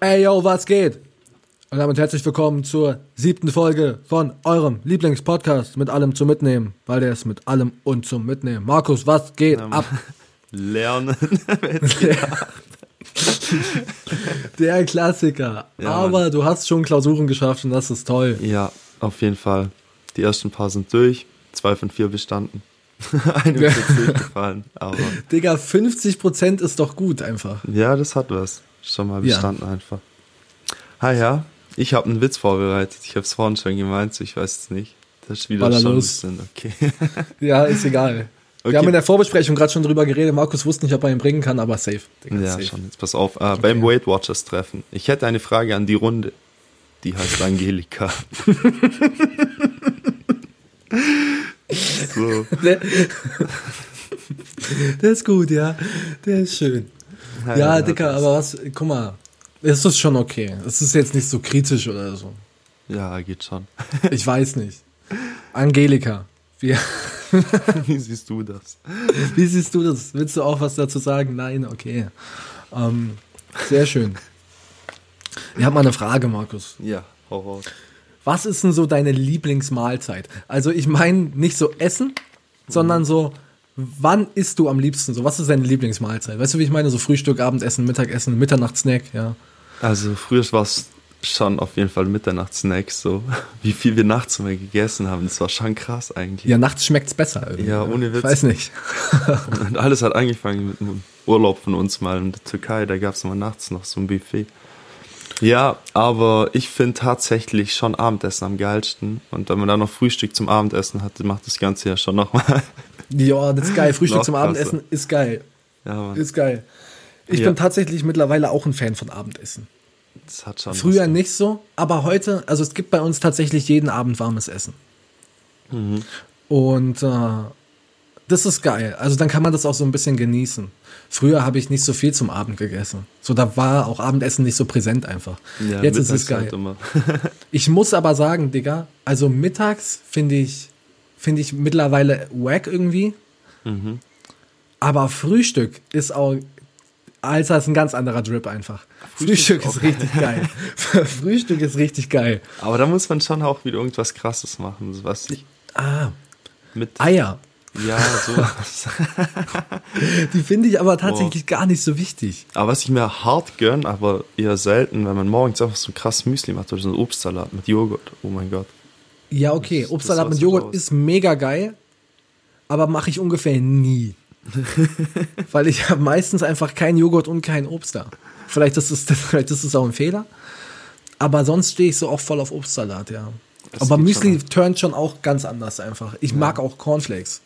Ey, yo, was geht? Und damit herzlich willkommen zur siebten Folge von eurem Lieblingspodcast mit allem zum Mitnehmen, weil der ist mit allem und zum Mitnehmen. Markus, was geht ab? Lernen. Der Klassiker. Ja, Aber du hast schon Klausuren geschafft und das ist toll. ja, auf jeden Fall. Die ersten paar sind durch, zwei von vier bestanden. Eine ist jetzt durchgefallen, aber Digga, 50% ist doch gut einfach. ja, das hat was. Schon mal Ja. bestanden einfach. Ah ja, ich habe einen Witz vorbereitet. Ich habe es vorhin schon gemeint, ich weiß es nicht. Das ist wieder schon los. ein bisschen okay. Ja, ist egal. Okay. Wir haben in der Vorbesprechung gerade schon drüber geredet. Markus wusste nicht, ob er ihn bringen kann, aber safe. Digga, ja, safe. schon. Jetzt pass auf. Äh, Beim Weight Watchers Treffen. Ich hätte eine Frage an die Runde. Die heißt Angelika. so. Der, der ist gut, ja. Der ist schön. Ja, Dicker, das- aber was, guck mal, es ist schon okay. Es ist jetzt nicht so kritisch oder so. Ja, geht schon. Ich weiß nicht. Angelika, wie, Wie siehst du das? wie siehst du das? Willst du auch was dazu sagen? Nein, okay. Ähm, sehr schön. Ich habe mal eine Frage, Markus. Ja, hau raus. Was ist denn so deine Lieblingsmahlzeit? Also ich meine nicht so Essen, sondern so, wann isst du am liebsten? So, was ist deine Lieblingsmahlzeit? Weißt du, wie ich meine? So Frühstück, Abendessen, Mittagessen, Mitternachtssnack, ja. Also früher war es schon auf jeden Fall Mitternachtssnacks so. Wie viel wir nachts immer gegessen haben, das war schon krass eigentlich. Ja, nachts schmeckt's besser irgendwie. Ja, ne? ohne Witz. Ich weiß nicht. Und alles hat angefangen mit einem Urlaub von uns mal in der Türkei, da gab es immer nachts noch so ein Buffet. Ja, aber ich finde tatsächlich schon Abendessen am geilsten. Und wenn man dann noch Frühstück zum Abendessen hat, macht das Ganze ja schon nochmal. Ja, das ist geil. Frühstück zum. Abendessen ist geil. Ja, Ist geil. Ich Ja. bin tatsächlich mittlerweile auch ein Fan von Abendessen. das hat schon Früher was. nicht so, aber heute, also es gibt bei uns tatsächlich jeden Abend warmes Essen. Mhm. Und äh, das ist geil. Also dann kann man das auch so ein bisschen genießen. Früher habe ich nicht so viel zum Abend gegessen. So, da war auch Abendessen nicht so präsent einfach. Ja, Jetzt ist es geil. halt. Ich muss aber sagen, Digga, also mittags finde ich, finde ich mittlerweile wack irgendwie. Mhm. Aber Frühstück ist auch, Alter, ist ein ganz anderer Drip einfach. Frühstück, Frühstück ist ist richtig geil. Frühstück ist richtig geil. Aber da muss man schon auch wieder irgendwas krasses machen. Was ich Ah, mit. Eier. Ja, sowas. Die finde ich aber tatsächlich gar nicht so wichtig. aber was ich mir hart gönn, aber eher selten, wenn man morgens einfach so ein krass Müsli macht oder so einen Obstsalat mit Joghurt. Oh mein Gott. Ja, okay. Das- Obstsalat das mit Joghurt raus. ist mega geil, aber mache ich ungefähr nie. Weil ich habe meistens einfach keinen Joghurt und keinen Obst da. Vielleicht ist es, vielleicht ist es auch ein Fehler. Aber sonst stehe ich so auch voll auf Obstsalat, ja. Das aber Müsli schon. turnt schon auch ganz anders einfach. Ich mag auch Cornflakes.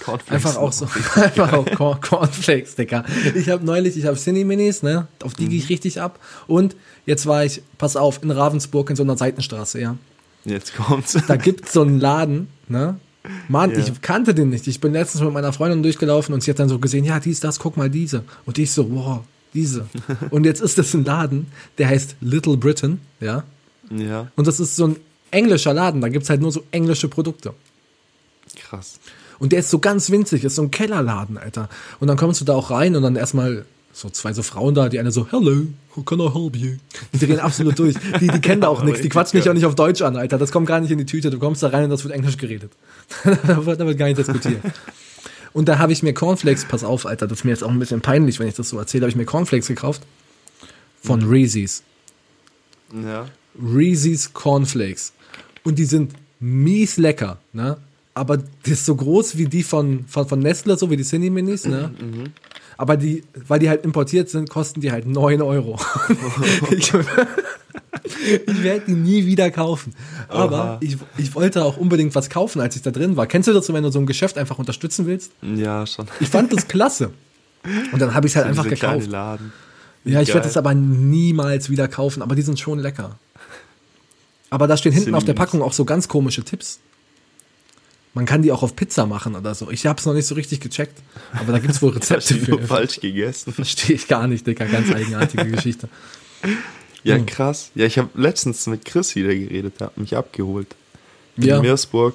Cornflakes Einfach auch so. Einfach auch Corn Cornflakes, Digga. Ich habe neulich, ich habe Cine Minis, ne? Auf die gehe Mhm. ich richtig ab. Und jetzt war ich, pass auf, in Ravensburg in so einer Seitenstraße, ja. Jetzt kommt's. Da gibt's so einen Laden, ne? Mann, Ja. ich kannte den nicht. Ich bin letztens mit meiner Freundin durchgelaufen und sie hat dann so gesehen, ja, dies, das, guck mal diese. Und ich so, wow, diese. Und jetzt ist das ein Laden, der heißt Little Britain, ja. Ja, Und das ist so ein englischer Laden, da gibt's halt nur so englische Produkte. krass. Und der ist so ganz winzig, ist so ein Kellerladen, Alter. Und dann kommst du da auch rein und dann erstmal so zwei so Frauen da, die eine so, hello, how can I help you? Die drehen absolut durch. Die, die kennen da auch nichts, die quatschen dich auch nicht auf Deutsch an, Alter. Das kommt gar nicht in die Tüte. Du kommst da rein und das wird Englisch geredet. da, wird, da wird gar nicht diskutiert. Und da habe ich mir Cornflakes, pass auf, Alter, das ist mir jetzt auch ein bisschen peinlich, wenn ich das so erzähle, habe ich mir Cornflakes gekauft von Mhm. Reese's. Ja. Reese's Cornflakes. Und die sind mies lecker, ne? Aber die ist so groß wie die von, von, von Nestle, so wie die Cine Minis, ne? Aber die, weil die halt importiert sind, kosten die halt 9 Euro. ich ich werde die nie wieder kaufen. Aber Oha. ich, ich wollte auch unbedingt was kaufen, als ich da drin war. Kennst du das so, wenn du so ein Geschäft einfach unterstützen willst? Ja, schon. Ich fand das klasse. Und dann habe ich es halt einfach gekauft. Laden. Ja, ich werde es aber niemals wieder kaufen, aber die sind schon lecker. Aber da stehen hinten auf der. Packung auch so ganz komische Tipps. Man kann die auch auf Pizza machen oder so. Ich habe es noch nicht so richtig gecheckt, aber da gibt's wohl Hast Rezepte für. falsch gegessen. Verstehe ich gar nicht, Dicker. Ganz eigenartige Geschichte. Ja, Hm. krass. Ja, ich habe letztens mit Chris wieder geredet, der hat mich abgeholt. In Ja. Meersburg.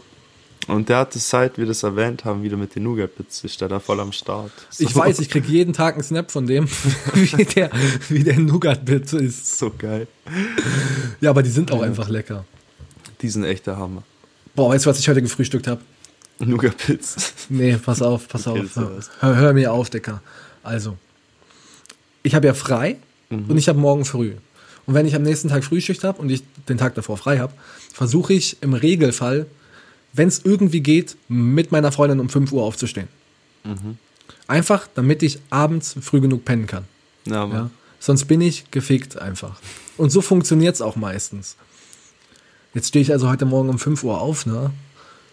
Und der hat es, seit wir das erwähnt haben, wieder mit den Nougat-Bits, ist der da voll am Start. So, Ich weiß, ich krieg jeden Tag einen Snap von dem, wie der, wie der Nougat-Bit ist. so geil. Ja, aber die sind auch einfach lecker. Die sind echt der Hammer. Boah, weißt du, was ich heute gefrühstückt habe? Nougat-Bits. Nee, pass auf, pass Okay, auf. Hör, hör, mir auf, Dicker. Also, ich habe ja frei und ich habe morgen früh. Und wenn ich am nächsten Tag Frühschicht habe und ich den Tag davor frei habe, versuche ich im Regelfall, wenn es irgendwie geht, mit meiner Freundin um 5 Uhr aufzustehen. Einfach, damit ich abends früh genug pennen kann. Ja. Ja? Sonst bin ich gefickt einfach. Und so funktioniert es auch meistens. Jetzt stehe ich also heute Morgen um 5 Uhr auf, ne?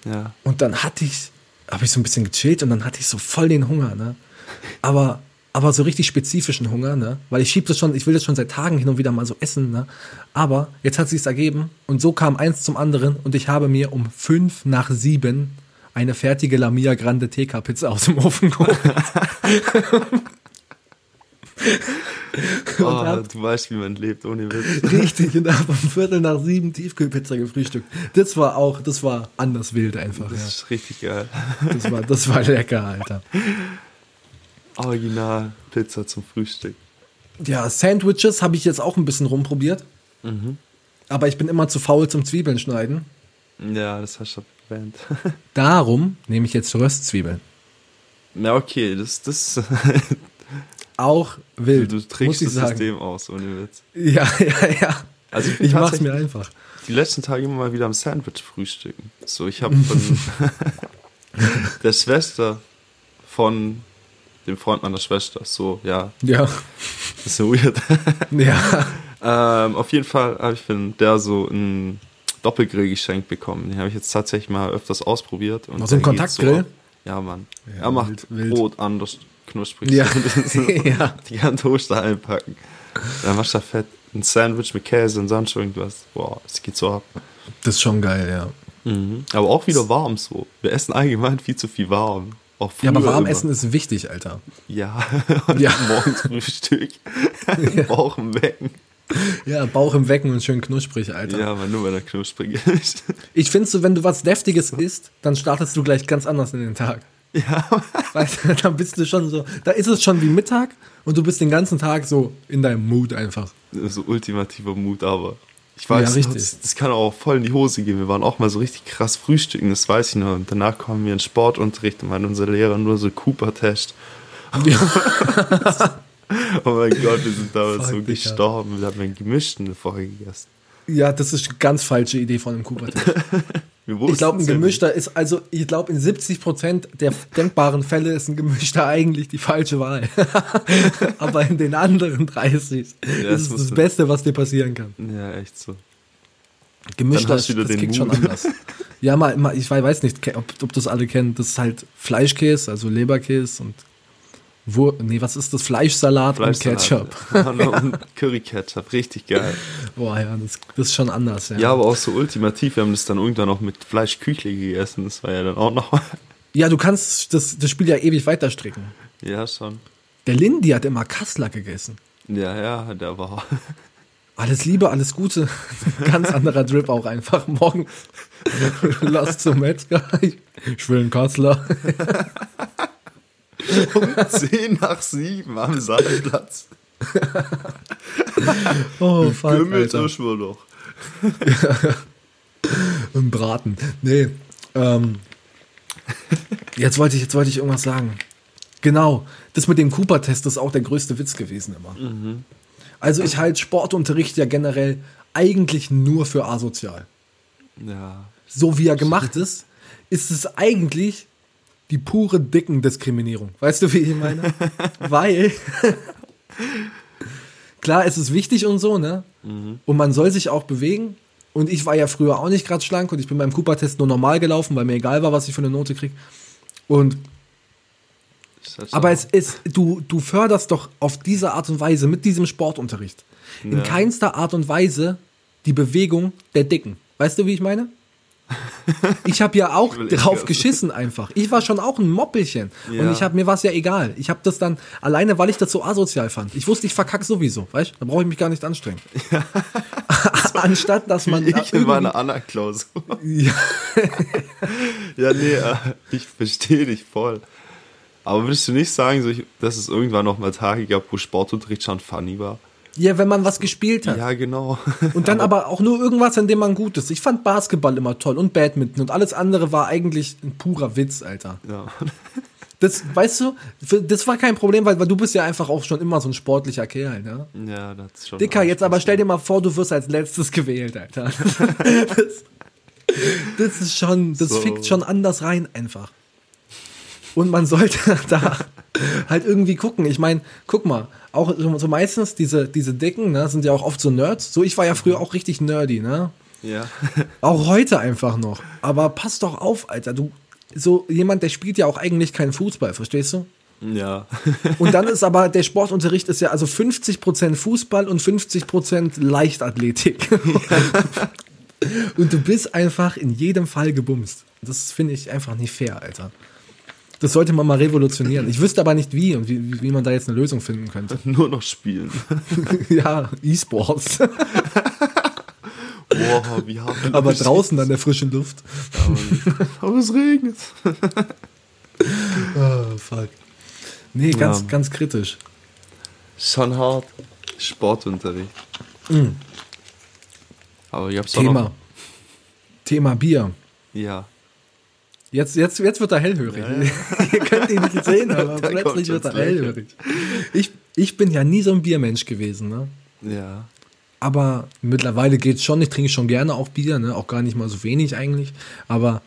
ja. Und dann hatte ich, habe ich so ein bisschen gechillt und dann hatte ich so voll den Hunger, ne? Aber, aber so richtig spezifischen Hunger, ne? Weil ich schieb das schon, ich will das schon seit Tagen hin und wieder mal so essen, ne? Aber jetzt hat sich's ergeben und so kam eins zum anderen und ich habe mir um fünf nach sieben eine fertige Lamia Grande TK Pizza aus dem Ofen geholt. Oh, hab- du weißt, wie man lebt, ohne Witz. Richtig, und habe um Viertel nach sieben Tiefkühlpizza gefrühstückt. Das war auch, das war anders wild einfach, Das ja. ist richtig geil. Das war, das war lecker, Alter. Original Pizza zum Frühstück. Ja, Sandwiches habe ich jetzt auch ein bisschen rumprobiert. Aber ich bin immer zu faul zum Zwiebeln schneiden. Ja, das hast du erwähnt. Darum nehme ich jetzt Röstzwiebeln. Ja, okay, das, das, Auch du, wild, du muss trägst das sagen. System aus, ohne Witz. Ja, ja, ja. Also ich ich mach's mir einfach. Die letzten Tage immer mal wieder am Sandwich frühstücken. So, ich habe von der Schwester von dem Freund meiner Schwester, so, ja, Ja, das ist so weird. ja. ähm, auf jeden Fall habe ich von der so ein Doppelgrill geschenkt bekommen. Den habe ich jetzt tatsächlich mal öfters ausprobiert. Und so ein der geht Kontaktgrill? ab. ja, Mann. Ja, er macht wild, wild. Brot anders knusprig. Ja. So, Ja. Die ganzen Toaster einpacken. Dann machst du da fett ein Sandwich mit Käse und sonst irgendwas. Boah, es geht so ab. Das ist schon geil, ja. Aber auch wieder warm so. Wir essen allgemein viel zu viel warm. Auch Ja, aber warm immer. essen ist wichtig, Alter. Ja, und Ja. morgens Frühstück. Bauch im Wecken. Ja, Bauch im Wecken und schön knusprig, Alter. Ja, aber nur wenn er knusprig ist. Ich finde so, wenn du was Deftiges isst, dann startest du gleich ganz anders in den Tag. Ja, Weißt du, dann bist du schon so, da ist es schon wie Mittag und du bist den ganzen Tag so in deinem Mood einfach. so ultimativer Mut, aber ich weiß, Ja, das, das kann auch voll in die Hose gehen. Wir waren auch mal so richtig krass frühstücken, das weiß ich noch. Und danach kommen wir in Sportunterricht und meinen unser Lehrer nur so Cooper-Test. Oh mein Gott, wir sind damals Fuck, so gestorben. Wir haben einen gemischten vorher gegessen. Ja, das ist eine ganz falsche Idee von einem Wir Ich glaube, ein ja gemischter ist, also ich glaube, in 70% der denkbaren Fälle ist ein gemischter eigentlich die falsche Wahl. Aber in den anderen 30 ist das es das Beste, was dir passieren kann. Ja, echt so. Gemischter ist, das den klingt schon anders. Ja, mal, mal, ich weiß nicht, ob, ob das alle kennen. Das ist halt Fleischkäse, also Leberkäse und Wur nee, was ist das? Fleischsalat, und Ketchup. Und Curry Ketchup, richtig geil. Boah, ja, das, das ist schon anders. Ja. Ja, aber auch so ultimativ. Wir haben das dann irgendwann noch mit Fleischküchle gegessen. Das war ja dann auch noch. ja, du kannst das, das Spiel ja ewig weiterstricken. Ja, schon. Der Lindy hat immer Kassler gegessen. Ja, ja, der war. Alles Liebe, alles Gute. Ganz anderer Drip auch einfach. Morgen lass zum Metzger. Ich will einen Kassler. 10 nach 7 am Sandplatz. Oh, fuck, Alter. euch wohl doch. Ein Braten. Nee. Ähm, jetzt wollte ich, jetzt wollte ich irgendwas sagen. Genau. Das mit dem Cooper-Test ist auch der größte Witz gewesen immer. Also ich halte Sportunterricht ja generell eigentlich nur für asozial. Ja. So wie er gemacht ist, ist es eigentlich die pure Dickendiskriminierung. Weißt du, wie ich meine? Weil klar, es ist wichtig und so, ne? Und man soll sich auch bewegen. Und ich war ja früher auch nicht gerade schlank und ich bin beim Cooper-Test nur normal gelaufen, weil mir egal war, was ich für eine Note krieg. Und halt aber es ist, du, du förderst doch auf diese Art und Weise mit diesem Sportunterricht in Ja. keinster Art und Weise die Bewegung der Dicken. Weißt du, wie ich meine? Ich habe ja auch drauf geschissen einfach. Ich war schon auch ein Moppelchen. Und Ja. ich habe mir was ja egal. Ich habe das dann alleine, weil ich das so asozial fand. Ich wusste, ich verkack sowieso, weißt? Da brauche ich mich gar nicht anstrengen. Anstatt dass man Wie da ich in meiner Anna-Klausur. ja, ja, nee, äh, ich verstehe dich voll. Aber würdest du nicht sagen, ich, dass es irgendwann noch mal Tage gab, wo Sportunterricht schon funny war? Ja, wenn man was gespielt hat. Ja, genau. Und dann aber auch nur irgendwas, in dem man gut ist. Ich fand Basketball immer toll und Badminton und alles andere war eigentlich ein purer Witz, Alter. Ja. Das, weißt du, für- das war kein Problem, weil, weil du bist ja einfach auch schon immer so ein sportlicher Kerl, ne? Ja, das ist schon. Dicker, jetzt aber stell dir mal vor, du wirst als letztes gewählt, Alter. Das, das ist schon, das So. fickt schon anders rein einfach. Und man sollte da halt irgendwie gucken. Ich meine, guck mal, auch so meistens diese, diese Dicken, ne, sind ja auch oft so Nerds. So, ich war ja früher auch richtig nerdy, ne? Ja. Auch heute einfach noch. Aber pass doch auf, Alter. Du, so jemand, der spielt ja auch eigentlich keinen Fußball, verstehst du? Ja. Und dann ist aber der Sportunterricht ist ja also 50% Fußball und 50% Leichtathletik. und du bist einfach in jedem Fall gebumst. Das finde ich einfach nicht fair, Alter. Das sollte man mal revolutionieren. Ich wüsste aber nicht wie und wie, wie man da jetzt eine Lösung finden könnte. Nur noch spielen. ja, E-Sports. Boah, wie hart. aber draußen an der frischen Luft. Aber es regnet. Oh, fuck. Nee, ganz, Ja. ganz kritisch. Schon hart. Sportunterricht. Aber ich hab's auch Mm. Thema. noch. Thema Bier. Ja. Jetzt, jetzt, jetzt wird er hellhörig. Ihr könnt ihn nicht sehen, aber Da plötzlich wird er hellhörig. Ich, ich bin ja nie so ein Biermensch gewesen, ne? Ja. Aber mittlerweile geht's schon. Ich trinke schon gerne auch Bier, ne? Auch gar nicht mal so wenig eigentlich. Aber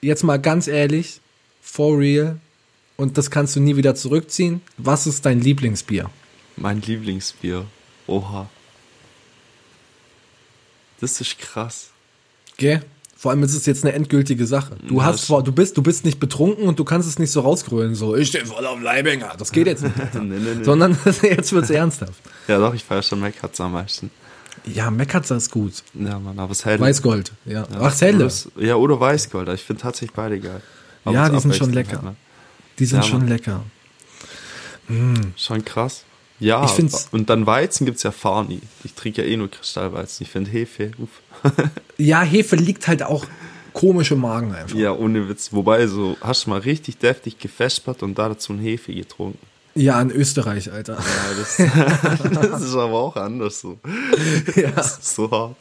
jetzt mal ganz ehrlich, for real, und das kannst du nie wieder zurückziehen. Was ist dein Lieblingsbier? Mein Lieblingsbier. Oha. Das ist krass. Gell? Vor allem ist es jetzt eine endgültige Sache. Du hast das- vor, du bist, du bist nicht betrunken und du kannst es nicht so rausgrölen, so, ich stehe voll auf Leibinger. Das geht jetzt nicht. Nee, nee, nee. Sondern jetzt wird's ernsthaft. Ja, doch, ich feiere schon Meckerts am meisten. Ja, Meckerzer ist gut. Ja, Mann, aber es helle. Weißgold, ja. Ja. Ach, Helle. Es- Ja, oder Weißgold. Ich finde tatsächlich beide geil. Aber Ja, es die sind schon lecker. halt, Die sind Ja, schon Mann. lecker. ne? Schon krass. Ja, Ich find's- und dann Weizen gibt's ja Farni. Ich trinke ja eh nur Kristallweizen. Ich finde Hefe, uff. Ja, Hefe liegt halt auch komisch im Magen einfach. Ja, ohne Witz. Wobei, so, hast du mal richtig deftig gefespert und da dazu ein Hefe getrunken. Ja, in Österreich, Alter. Ja, das, das ist aber auch anders so. Ja. Das ist so hart.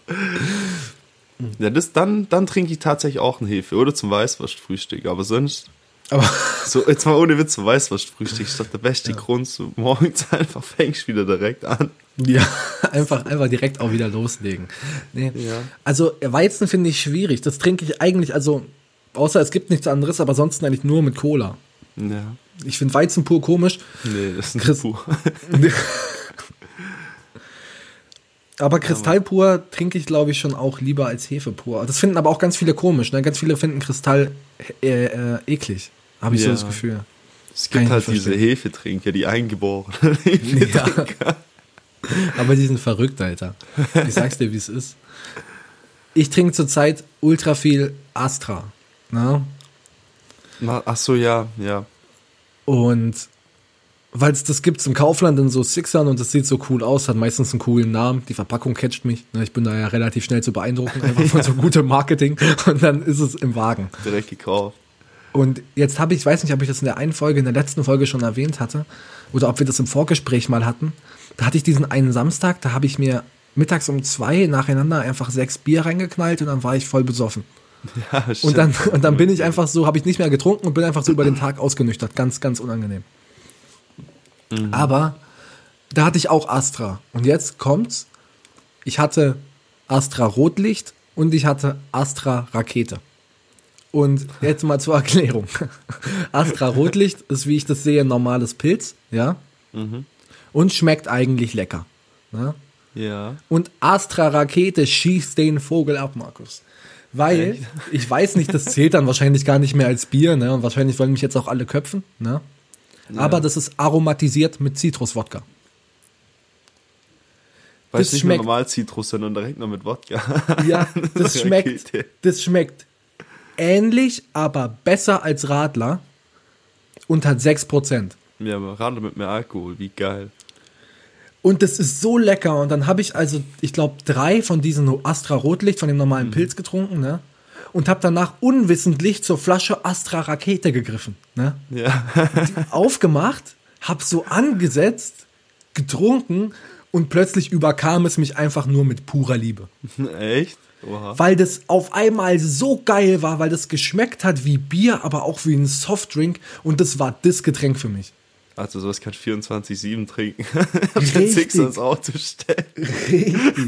Ja, das, dann, dann trinke ich tatsächlich auch einen Hefe oder zum Weißwurstfrühstück. Aber sonst, Aber so jetzt mal ohne Witz, zum Weißwurstfrühstück ist doch der beste Grund. So morgens einfach fängst wieder direkt an. ja, einfach, einfach direkt auch wieder loslegen. Nee. Ja. Also Weizen finde ich schwierig. Das trinke ich eigentlich, also, außer es gibt nichts anderes, aber sonst eigentlich nur mit Cola. Ja. Ich finde Weizen pur komisch. Nee, das ist ein Chris- Pur. Aber Kristall pur trinke ich, glaube ich, schon auch lieber als Hefe pur. Das finden aber auch ganz viele komisch. Ne? Ganz viele finden Kristall äh, äh, eklig. Habe ich so Ja. das Gefühl. Es gibt halt diese. Hefetrinker, die eingeborenen. Hefetrinker. Aber die sind verrückt, Alter. Ich sag's dir, wie es ist. Ich trinke zurzeit ultra viel Astra. Ne? Na, Ach so, ja, ja. Und weil es das gibt's im Kaufland in so Sixern und das sieht so cool aus, hat meistens einen coolen Namen. Die Verpackung catcht mich. Ne? Ich bin da ja relativ schnell zu beeindrucken, einfach von so gutem Marketing. Und dann ist es im Wagen. Direkt gekauft. Und jetzt habe ich, ich weiß nicht, ob ich das in der einen Folge, in der letzten Folge schon erwähnt hatte oder ob wir das im Vorgespräch mal hatten. Da hatte ich diesen einen Samstag, da habe ich mir mittags um zwei nacheinander einfach sechs Bier reingeknallt und dann war ich voll besoffen. Ja, Und dann, und dann bin ich einfach so, habe ich nicht mehr getrunken und bin einfach so über den Tag ausgenüchtert. Ganz, ganz unangenehm. Aber da hatte ich auch Astra. Und jetzt kommt's. Ich hatte Astra Rotlicht und ich hatte Astra Rakete. Und jetzt mal zur Erklärung. Astra Rotlicht ist, wie ich das sehe, ein normales Pilz, ja. Und schmeckt eigentlich lecker. Ne? Ja. Und Astra Rakete schießt den Vogel ab, Markus. Weil, ich weiß nicht, das zählt dann wahrscheinlich gar nicht mehr als Bier, ne? Und wahrscheinlich wollen mich jetzt auch alle köpfen, ne? Aber das ist aromatisiert mit Zitruswodka. Weil Das es nicht schmeckt- normal Zitrus, sondern direkt noch mit Wodka. Ja, das schmeckt, das schmeckt ähnlich, aber besser als Radler und hat 6%. Ja, aber gerade mit mehr Alkohol, wie geil. Und das ist so lecker. Und dann habe ich also, ich glaube, drei von diesen Astra Rotlicht, von dem normalen Pilz getrunken, ne? und habe danach unwissentlich zur Flasche Astra Rakete gegriffen. Ne? Ja. Aufgemacht, hab so angesetzt, getrunken und plötzlich überkam es mich einfach nur mit purer Liebe. Echt? Oha. Weil das auf einmal so geil war, weil das geschmeckt hat wie Bier, aber auch wie ein Softdrink und das war das Getränk für mich. Also sowas kann ich 24-7 trinken. Richtig. Six ans Auto stellen. Richtig.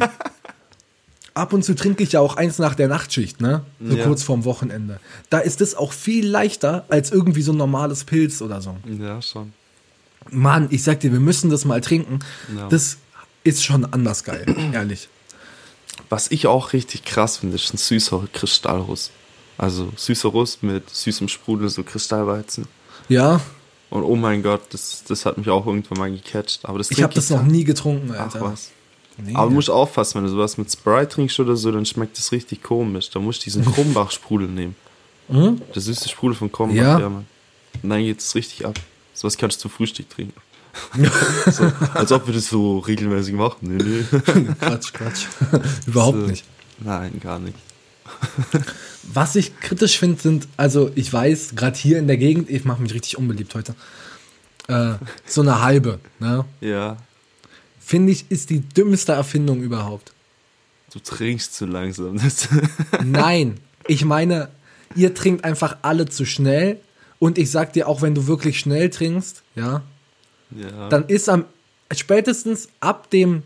Ab und zu trinke ich ja auch eins nach der Nachtschicht, ne? So Ja. kurz vorm Wochenende. Da ist es auch viel leichter als irgendwie so ein normales Pilz oder so. Ja, schon. Mann, ich sag dir, wir müssen das mal trinken. Ja. Das ist schon anders geil, ehrlich. Was ich auch richtig krass finde, ist ein süßer Kristallruss. Also süßer Russ mit süßem Sprudel, so Kristallweizen. Ja, Und oh mein Gott, das, das hat mich auch irgendwann mal gecatcht. Aber das ich habe das noch dann- nie getrunken, Ach Alter. was. Nee. Aber du musst aufpassen, wenn du sowas mit Sprite trinkst oder so, dann schmeckt das richtig komisch. Da musst du diesen Krumbach-Sprudel nehmen. Mhm. Der süße Sprudel von Krumbach, Ja. ja, Mann. Und dann geht es richtig ab. Sowas kannst du zum Frühstück trinken. so, als ob wir das so regelmäßig machen. Nee, nee. Quatsch, Quatsch. Überhaupt So. nicht. Nein, gar nicht. Was ich kritisch finde, sind, also ich weiß, gerade hier in der Gegend, ich mache mich richtig unbeliebt heute, äh, so eine halbe, ne? Ja, Finde ich, ist die dümmste Erfindung überhaupt. du trinkst zu langsam. Nein, ich meine, ihr trinkt einfach alle zu schnell. Und ich sag dir, auch wenn du wirklich schnell trinkst, ja, ja. dann ist am spätestens ab dem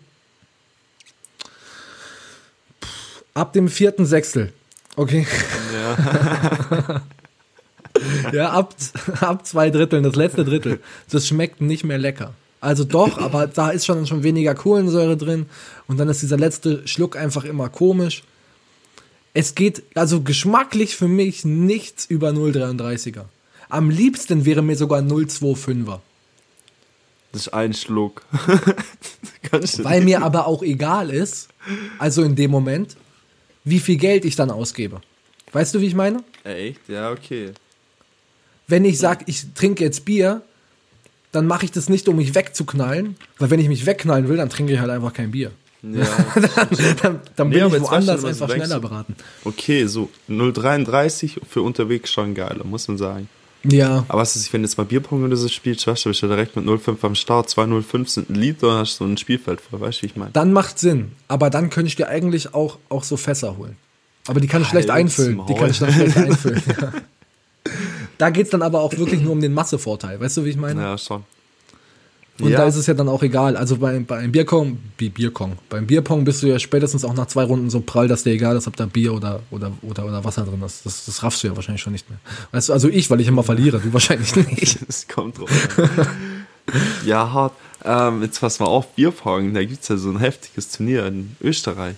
ab dem vierten Sechstel, okay, ja. ja, ab, ab zwei Dritteln, das letzte Drittel, das schmeckt nicht mehr lecker. Also doch, aber da ist schon, schon weniger Kohlensäure drin und dann ist dieser letzte Schluck einfach immer komisch. Es geht also geschmacklich für mich nichts über 0,33er. Am liebsten wäre mir sogar 0,25er. Das ist ein Schluck. Weil mir aber auch egal ist, also in dem Moment, wie viel Geld ich dann ausgebe. Weißt du, wie ich meine? Echt? Ja, okay. Wenn ich sage, ich trinke jetzt Bier, dann mache ich das nicht, um mich wegzuknallen, weil wenn ich mich wegknallen will, dann trinke ich halt einfach kein Bier. Ja. dann dann Nee, bin ich woanders einfach schneller beraten. Okay, so 0,33 für unterwegs schon geiler, muss man sagen. Ja, Aber was ist, wenn du jetzt mal Bierpong oder so spielst, weißt du, bist du direkt mit 0,5 am Start, 2,05 sind ein Liter, dann hast du so ein Spielfeld voll, weißt du, wie ich meine? dann macht Sinn. Aber dann könnte ich dir eigentlich auch, auch so Fässer holen. Aber die kann ich schlecht einfüllen. Die kann ich dann schlecht einfüllen. Ja. Da geht es dann aber auch wirklich nur um den Massevorteil. Weißt du, wie ich meine? Ja, schon. Und ja, da ist es ja dann auch egal. Also bei, beim Bierkong, Bi- Bierkong, beim Bierpong bist du ja spätestens auch nach zwei Runden so prall, dass dir egal ist, ob da Bier oder, oder, oder, oder Wasser drin ist. Das, das raffst du ja wahrscheinlich schon nicht mehr. Weißt du, also ich, weil ich immer verliere, du wahrscheinlich nicht. es kommt drauf ja, hart. Ähm, jetzt pass mal auf, Bierpong, da gibt es ja so ein heftiges Turnier in Österreich.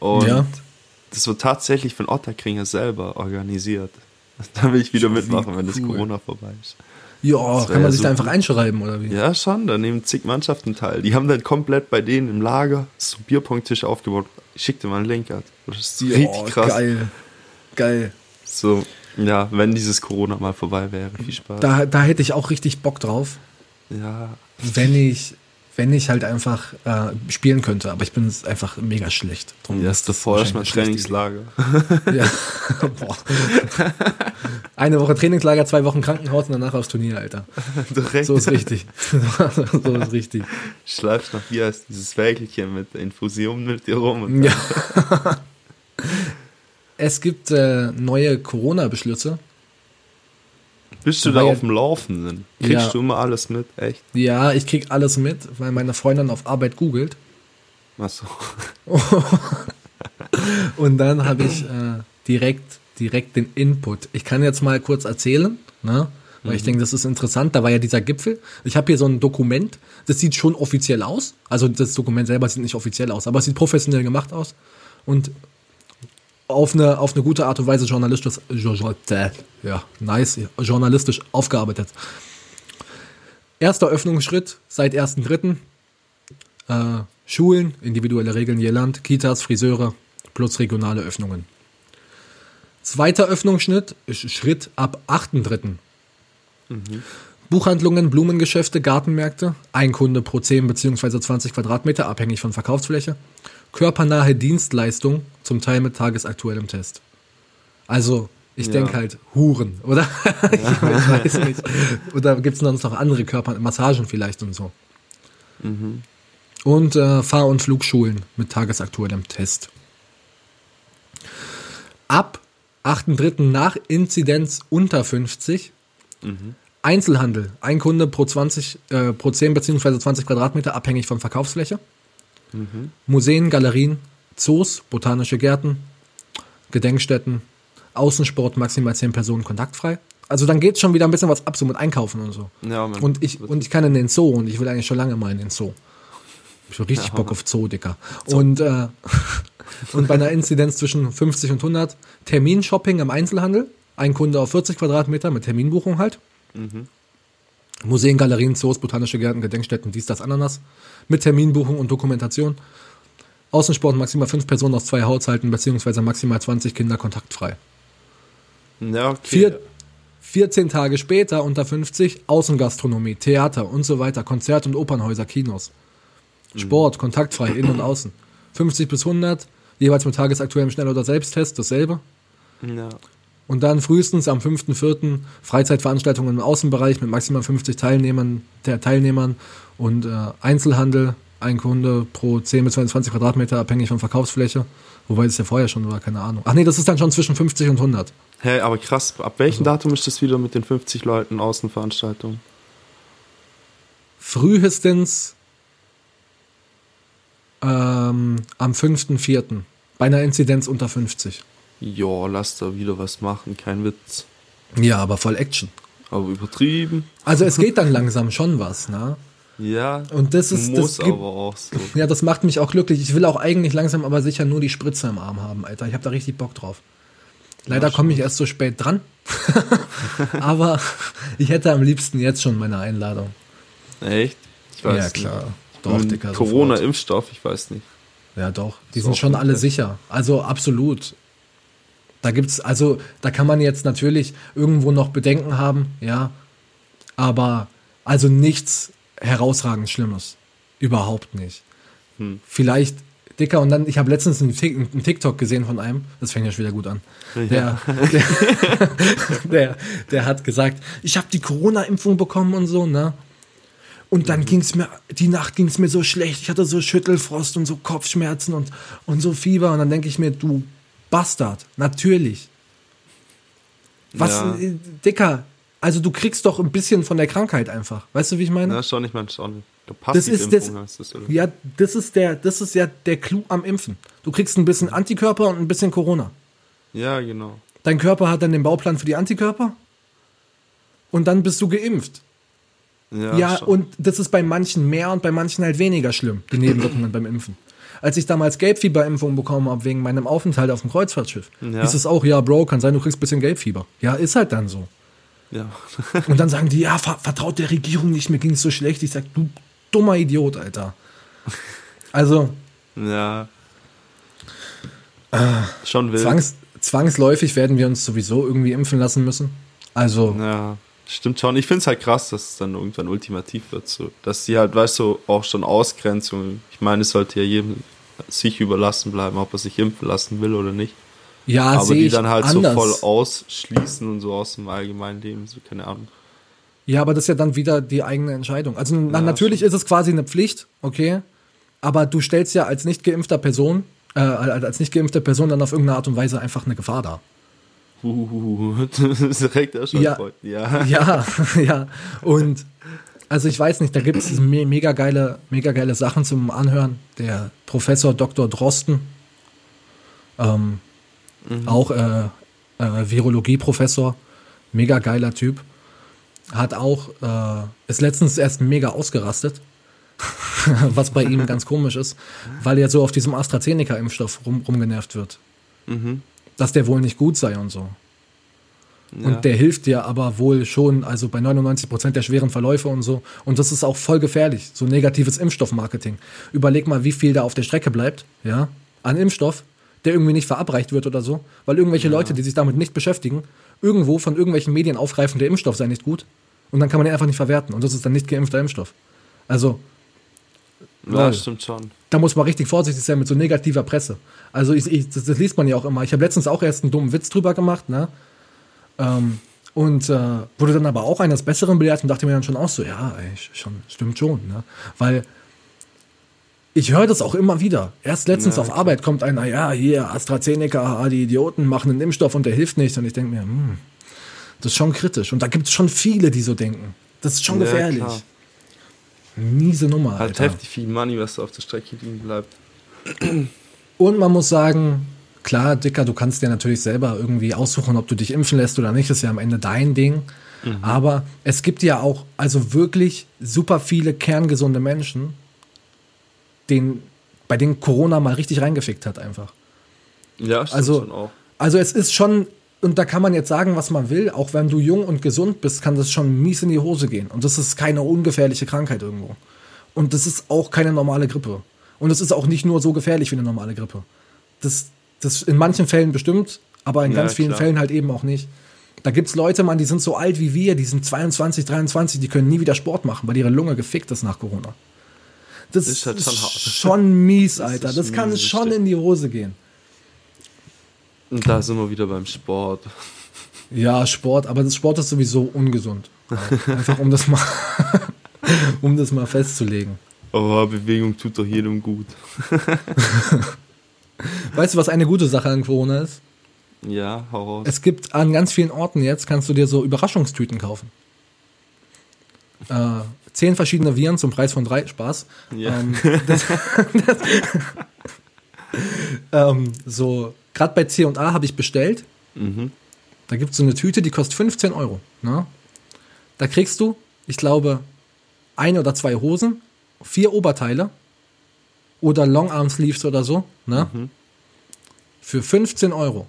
Und Ja. das wird tatsächlich von Otterkringer selber organisiert. Da will ich wieder mitmachen, wenn das. Corona vorbei ist. Ja, kann man sich da super. einfach einschreiben oder wie? Ja, schon, da nehmen zig Mannschaften teil. Die haben dann komplett bei denen im Lager so Bierpong-Tisch aufgebaut. Ich schick dir mal einen Link, Alter. Das ist Ja, richtig krass. Geil. Geil. So, ja, wenn dieses Corona mal vorbei wäre. Viel Spaß. Da, da hätte ich auch richtig Bock drauf, ja, wenn ich, wenn ich halt einfach äh, spielen könnte. Aber ich bin einfach mega schlecht. Drum ja, ist das davor erstmal Trainingslager. Ja. Boah. Eine Woche Trainingslager, zwei Wochen Krankenhaus und danach aufs Turnier, Alter. Direkt So ist richtig. so ist richtig. schleifst noch wie heißt dieses Wägelchen mit Infusion mit dir rum. Und Ja. Es gibt äh, neue Corona-Beschlüsse. Bist du Da auf dem Laufenden? Kriegst Ja. du immer alles mit? Echt? Ja, ich krieg alles mit, weil meine Freundin auf Arbeit googelt. Achso. Und dann habe ich äh, direkt, direkt den Input. Ich kann jetzt mal kurz erzählen, ne? weil ich denke, das ist interessant. Da war ja dieser Gipfel. Ich habe hier so ein Dokument, das sieht schon offiziell aus. Also das Dokument selber sieht nicht offiziell aus, aber es sieht professionell gemacht aus. Und auf eine, auf eine gute Art und Weise journalistisch, jo- jo- ja, nice, journalistisch aufgearbeitet. Erster Öffnungsschritt seit 1.3. Äh, Schulen, individuelle Regeln je Land, Kitas, Friseure plus regionale Öffnungen. Zweiter Öffnungsschritt, Sch- Schritt ab 8.3. Buchhandlungen, Blumengeschäfte, Gartenmärkte, ein Kunde pro 10 bzw. 20 Quadratmeter, abhängig von Verkaufsfläche. Körpernahe Dienstleistung, zum Teil mit tagesaktuellem Test. Also, ich Ja. denke halt Huren, oder? ich weiß nicht. Oder gibt es sonst noch andere Körper, Massagen vielleicht und so. Und äh, Fahr- und Flugschulen mit tagesaktuellem Test. Ab 8.3. nach Inzidenz unter 50 Einzelhandel, ein Kunde pro 20, äh, pro 10 bzw. 20 Quadratmeter, abhängig von Verkaufsfläche. Museen, Galerien, Zoos, botanische Gärten, Gedenkstätten, Außensport, maximal 10 Personen kontaktfrei. Also dann geht schon wieder ein bisschen was ab, so mit Einkaufen und so. Ja, man, Und ich, und ich kann in den Zoo und ich will eigentlich schon lange mal in den Zoo. Ich habe richtig Bock auf Zoo, Dicker. Und, äh, und bei einer Inzidenz zwischen 50 und 100 Terminshopping im Einzelhandel. Ein Kunde auf 40 Quadratmeter mit Terminbuchung halt. Museen, Galerien, Zoos, botanische Gärten, Gedenkstätten, dies, das, Ananas. Mit Terminbuchung und Dokumentation. Außensport maximal 5 Personen aus zwei Haushalten beziehungsweise maximal 20 Kinder kontaktfrei. ja, okay. Vier, 14 Tage später unter 50 Außengastronomie, Theater und so weiter, Konzert- und Opernhäuser, Kinos. Sport, kontaktfrei, innen und außen. 50 bis 100, jeweils mit tagesaktuellem Schnell- oder Selbsttest, dasselbe. Ja. Und dann frühestens am 5.4. Freizeitveranstaltungen im Außenbereich mit maximal 50 Teilnehmern, der Teilnehmern und äh, Einzelhandel, ein Kunde pro 10 bis 20 Quadratmeter, abhängig von Verkaufsfläche. Wobei das ja vorher schon war, keine Ahnung. Ach nee, das ist dann schon zwischen 50 und 100. Hey, aber krass, ab welchem Datum ist das wieder mit den 50 Leuten Außenveranstaltungen? frühestens ähm, am 5.4. bei einer Inzidenz unter 50. Ja, lass da wieder was machen, kein Witz. Ja, aber voll Action. Aber übertrieben. Also es geht dann langsam schon was, ne? Ja, Und das ist muss das gibt, aber auch so. Ja, das macht mich auch glücklich. Ich will auch eigentlich langsam aber sicher nur die Spritze im Arm haben, Alter. Ich habe da richtig Bock drauf. Leider komme ich erst so spät dran. aber ich hätte am liebsten jetzt schon meine Einladung. Echt? Ich Ja, nicht. klar. Doch, Dicker. Corona-Impfstoff, ich weiß nicht. Ja, doch. Die Ist sind schon alle sicher. Also absolut. Da gibt's, also da kann man jetzt natürlich irgendwo noch Bedenken haben, ja. Aber also nichts herausragend Schlimmes. Überhaupt nicht. Hm. Vielleicht dicker und dann, ich habe letztens einen, einen TikTok gesehen von einem, das fängt ja schon wieder gut an. Der, der, der, der hat gesagt, ich habe die Corona-Impfung bekommen und so, ne? Und dann ging's mir, die Nacht ging's mir so schlecht. Ich hatte so Schüttelfrost und so Kopfschmerzen und, und so Fieber. Und dann denke ich mir, du Bastard, natürlich. Was, Ja. äh, Dicker, also du kriegst doch ein bisschen von der Krankheit einfach. Weißt du, wie ich meine? Na, schon, ich meine schon. Das ist das, das, ja, das ist der, das ist ja der Clou am Impfen. Du kriegst ein bisschen Antikörper und ein bisschen Corona. Ja, genau. Dein Körper hat dann den Bauplan für die Antikörper und dann bist du geimpft. Ja, Ja, schon. und das ist bei manchen mehr und bei manchen halt weniger schlimm, die Nebenwirkungen beim Impfen. Als ich damals Gelbfieberimpfung bekommen habe wegen meinem Aufenthalt auf dem Kreuzfahrtschiff, Ja. hieß es auch, ja, Bro, kann sein, du kriegst ein bisschen Gelbfieber. Ja, ist halt dann so. ja. Und dann sagen die, ja, ver vertraut der Regierung nicht, mir ging es so schlecht. Ich sag, du dummer Idiot, Alter. Also, ja. schon wild. zwangs zwangsläufig werden wir uns sowieso irgendwie impfen lassen müssen. Also, Ja, stimmt schon. Ich finde es halt krass, dass es dann irgendwann ultimativ wird. So. Dass die halt, weißt du, auch schon Ausgrenzung. Ich meine, es sollte ja jedem sich überlassen bleiben, ob er sich impfen lassen will oder nicht. ja, Aber die dann halt anders. so voll ausschließen und so aus dem allgemeinen Leben, so keine Ahnung. Ja, aber das ist ja dann wieder die eigene Entscheidung. Also na, Ja, natürlich ist es quasi eine Pflicht, okay, aber du stellst ja als nicht geimpfter Person, äh, als nicht geimpfte Person dann auf irgendeine Art und Weise einfach eine Gefahr dar. Uh, das ist direkt schon Ja. Ja. Ja, ja. Und also ich weiß nicht, da gibt es me mega geile, mega geile Sachen zum Anhören. Der Professor Dr. Drosten, ähm, auch äh, äh, Virologie-Professor, mega geiler Typ, hat auch, äh, ist letztens erst mega ausgerastet, was bei ihm ganz komisch ist, weil er so auf diesem AstraZeneca-Impfstoff rum, rumgenervt wird. Dass der wohl nicht gut sei und so. Ja. Und der hilft dir aber wohl schon, also bei 99 Prozent der schweren Verläufe und so. Und das ist auch voll gefährlich, so negatives Impfstoffmarketing. Überleg mal, wie viel da auf der Strecke bleibt, ja, an Impfstoff, der irgendwie nicht verabreicht wird oder so, weil irgendwelche Leute, die sich damit nicht beschäftigen, irgendwo von irgendwelchen Medien aufgreifen, der Impfstoff sei nicht gut. Und dann kann man ihn einfach nicht verwerten. Und das ist dann nicht geimpfter Impfstoff. Also, ja, stimmt schon. da muss man richtig vorsichtig sein mit so negativer Presse. Also ich, ich, das, das liest man ja auch immer. Ich habe letztens auch erst einen dummen Witz drüber gemacht, ne? Ähm, und äh, wurde dann aber auch eines Besseren belehrt und dachte mir dann schon auch so, ja, ey, schon, stimmt schon, ne? Weil ich höre das auch immer wieder. Erst letztens Ja, auf. Arbeit kommt einer, ja, hier, AstraZeneca, ah, die Idioten machen einen Impfstoff und der hilft nicht. Und ich denke mir, hm, das ist schon kritisch. Und da gibt es schon viele, die so denken. Das ist schon Ja, gefährlich. klar. Miese Nummer, Halt heftig viel Money, was da auf der Strecke liegen bleibt. Und man muss sagen, klar, Dicker, du kannst dir natürlich selber irgendwie aussuchen, ob du dich impfen lässt oder nicht. Das ist ja am Ende dein Ding. Aber es gibt ja auch also wirklich super viele kerngesunde Menschen, denen, bei denen Corona mal richtig reingefickt hat einfach. Ja, stimmt Also, schon auch. also es ist schon, und da kann man jetzt sagen, was man will, auch wenn du jung und gesund bist, kann das schon mies in die Hose gehen. Und das ist keine ungefährliche Krankheit irgendwo. Und das ist auch keine normale Grippe. Und es ist auch nicht nur so gefährlich wie eine normale Grippe. Das, das in manchen Fällen bestimmt, aber in Ja, ganz vielen klar. Fällen halt eben auch nicht. Da gibt's Leute, Mann, die sind so alt wie wir, die sind 22, 23, die können nie wieder Sport machen, weil ihre Lunge gefickt ist nach Corona. Das ist halt schon hart. schon mies, Alter. ist Das kann mies, schon richtig. in die Hose gehen. Und da sind wir wieder beim Sport. Ja, Sport, aber das Sport ist sowieso ungesund. Einfach um das mal, um das mal festzulegen. Aber Bewegung tut doch jedem gut. Weißt du, was eine gute Sache an Corona ist? Ja, hau raus. Es gibt an ganz vielen Orten jetzt, kannst du dir so Überraschungstüten kaufen. Äh, zehn verschiedene Viren zum Preis von drei. Spaß. Ja. Ähm, das, das, ähm, so, gerade bei C&A habe ich bestellt. Mhm. Da gibt es so eine Tüte, die kostet 15 Euro. Ne? Da kriegst du, ich glaube, ein oder zwei Hosen, vier Oberteile oder Longarm Sleeves oder so, ne? Für 15 Euro.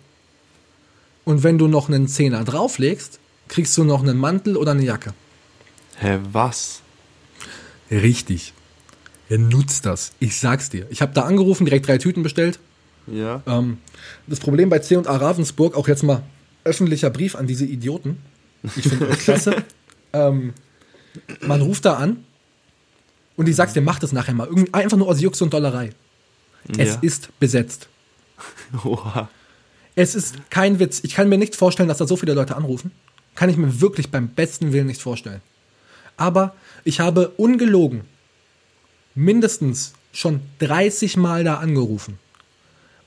Und wenn du noch einen Zehner drauflegst, kriegst du noch einen Mantel oder eine Jacke. Hä, was? Richtig. Er nutzt das. Ich sag's dir. Ich habe da angerufen, direkt drei Tüten bestellt. Ja. Ähm, das Problem bei C&A Ravensburg, auch jetzt mal öffentlicher Brief an diese Idioten. Ich finde das klasse. ähm, man ruft da an und ich sag's dir, mach das nachher mal. Irgend, einfach nur aus Jux und Dollerei. Es ja. ist besetzt. Oha. Es ist kein Witz. Ich kann mir nicht vorstellen, dass da so viele Leute anrufen. Kann ich mir wirklich beim besten Willen nicht vorstellen. Aber ich habe ungelogen mindestens schon 30 Mal da angerufen.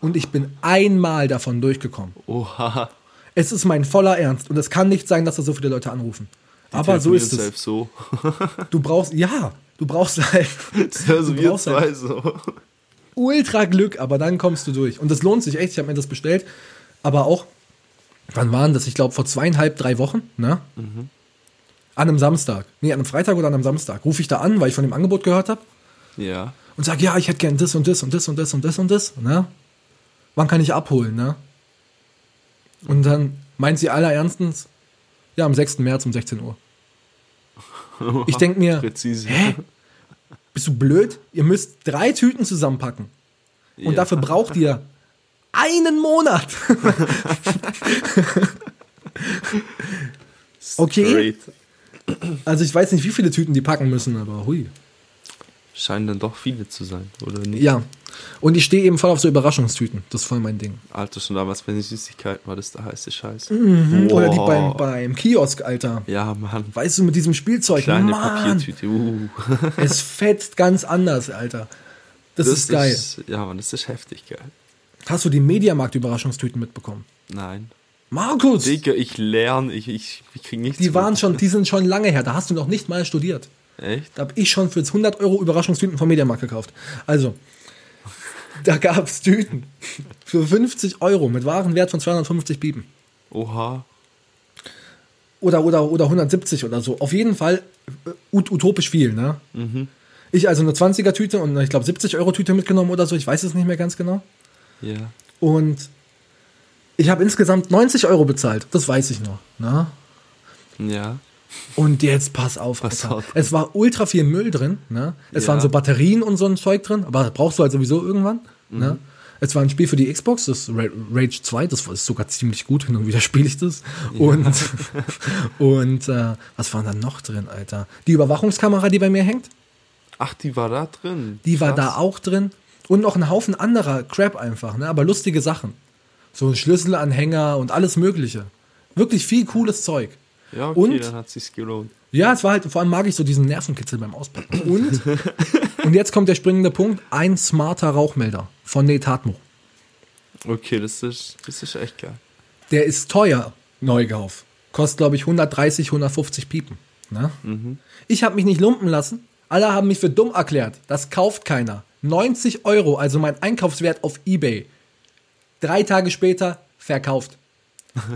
Und ich bin einmal davon durchgekommen. Oha. Es ist mein voller Ernst. Und es kann nicht sein, dass da so viele Leute anrufen. Aber so ist es. Selbst so. Du brauchst, ja, du brauchst halt also Du wir brauchst zwei so. ultra Glück, aber dann kommst du durch. Und das lohnt sich echt. Ich habe mir das bestellt. Aber auch, wann waren das? Ich glaube, vor zweieinhalb, drei Wochen, ne? An einem Samstag. Nee, an einem Freitag oder an einem Samstag. Rufe ich da an, weil ich von dem Angebot gehört habe. Ja. Und sage, ja, ich hätte gern das und das und das und das und das und das, ne? Wann kann ich abholen, ne? Und dann meint sie aller ernstens, ja, am 6. März um 16 Uhr. Ich denke mir, Präzise. hä? Bist du blöd? Ihr müsst drei Tüten zusammenpacken. Und Ja. dafür braucht ihr einen Monat. okay. Also ich weiß nicht, wie viele Tüten die packen müssen, aber hui. Scheinen dann doch viele zu sein, oder nicht? Ja. Und ich stehe eben voll auf so Überraschungstüten. Das ist voll mein Ding. Alter, schon damals bei den Süßigkeiten war das der heiße Scheiß. Mhm. Oder die beim, beim Kiosk, Alter. Ja, Mann. Weißt du, mit diesem Spielzeug. Kleine Mann, Papiertüte. Uh. es fetzt ganz anders, Alter. Das, ist geil. ja, Mann, das ist heftig geil. Hast du die Mediamarkt-Überraschungstüten mitbekommen? Nein. Markus! Digga, ich lerne, ich, ich, ich krieg nichts. Die waren schon, die sind schon lange her. Da hast du noch nicht mal studiert. Echt? Da habe ich schon für 100 Euro Überraschungstüten vom Mediamarkt gekauft. Also, da gab es Tüten für 50 Euro mit Warenwert von 250 Bieben. Oha. Oder, oder, oder 170 oder so. Auf jeden Fall äh, ut utopisch viel, ne? Ich also eine 20er-Tüte und ich glaube 70-Euro-Tüte mitgenommen oder so. Ich weiß es nicht mehr ganz genau. Ja. Und ich habe insgesamt 90 Euro bezahlt. Das weiß ich noch. Ne? Ja. Und jetzt pass auf, Pass auf. Es war ultra viel Müll drin. Ne? Es Ja. waren so Batterien und so ein Zeug drin, aber das brauchst du halt sowieso irgendwann. Mhm. Ne? Es war ein Spiel für die Xbox, das Ra- Rage 2, das ist sogar ziemlich gut, hin und wieder spiele ich das. Und, und äh, was war da noch drin, Alter? Die Überwachungskamera, die bei mir hängt, Ach, die war da drin. die war Krass. da auch drin. Und noch ein Haufen anderer Crap einfach, ne? aber lustige Sachen. So ein Schlüsselanhänger und alles Mögliche. Wirklich viel cooles Zeug. Ja, okay, Und- dann hat sich's gelohnt. Ja, es war halt, vor allem mag ich so diesen Nervenkitzel beim Auspacken. Und, und jetzt kommt der springende Punkt, ein smarter Rauchmelder von Netatmo. Okay, das ist, das ist echt geil. Der ist teuer, Neukauf. Kostet, glaube ich, 130, 150 Piepen. Ne? Ich habe mich nicht lumpen lassen. Alle haben mich für dumm erklärt. Das kauft keiner. 90 Euro, also mein Einkaufswert auf Ebay. Drei Tage später verkauft.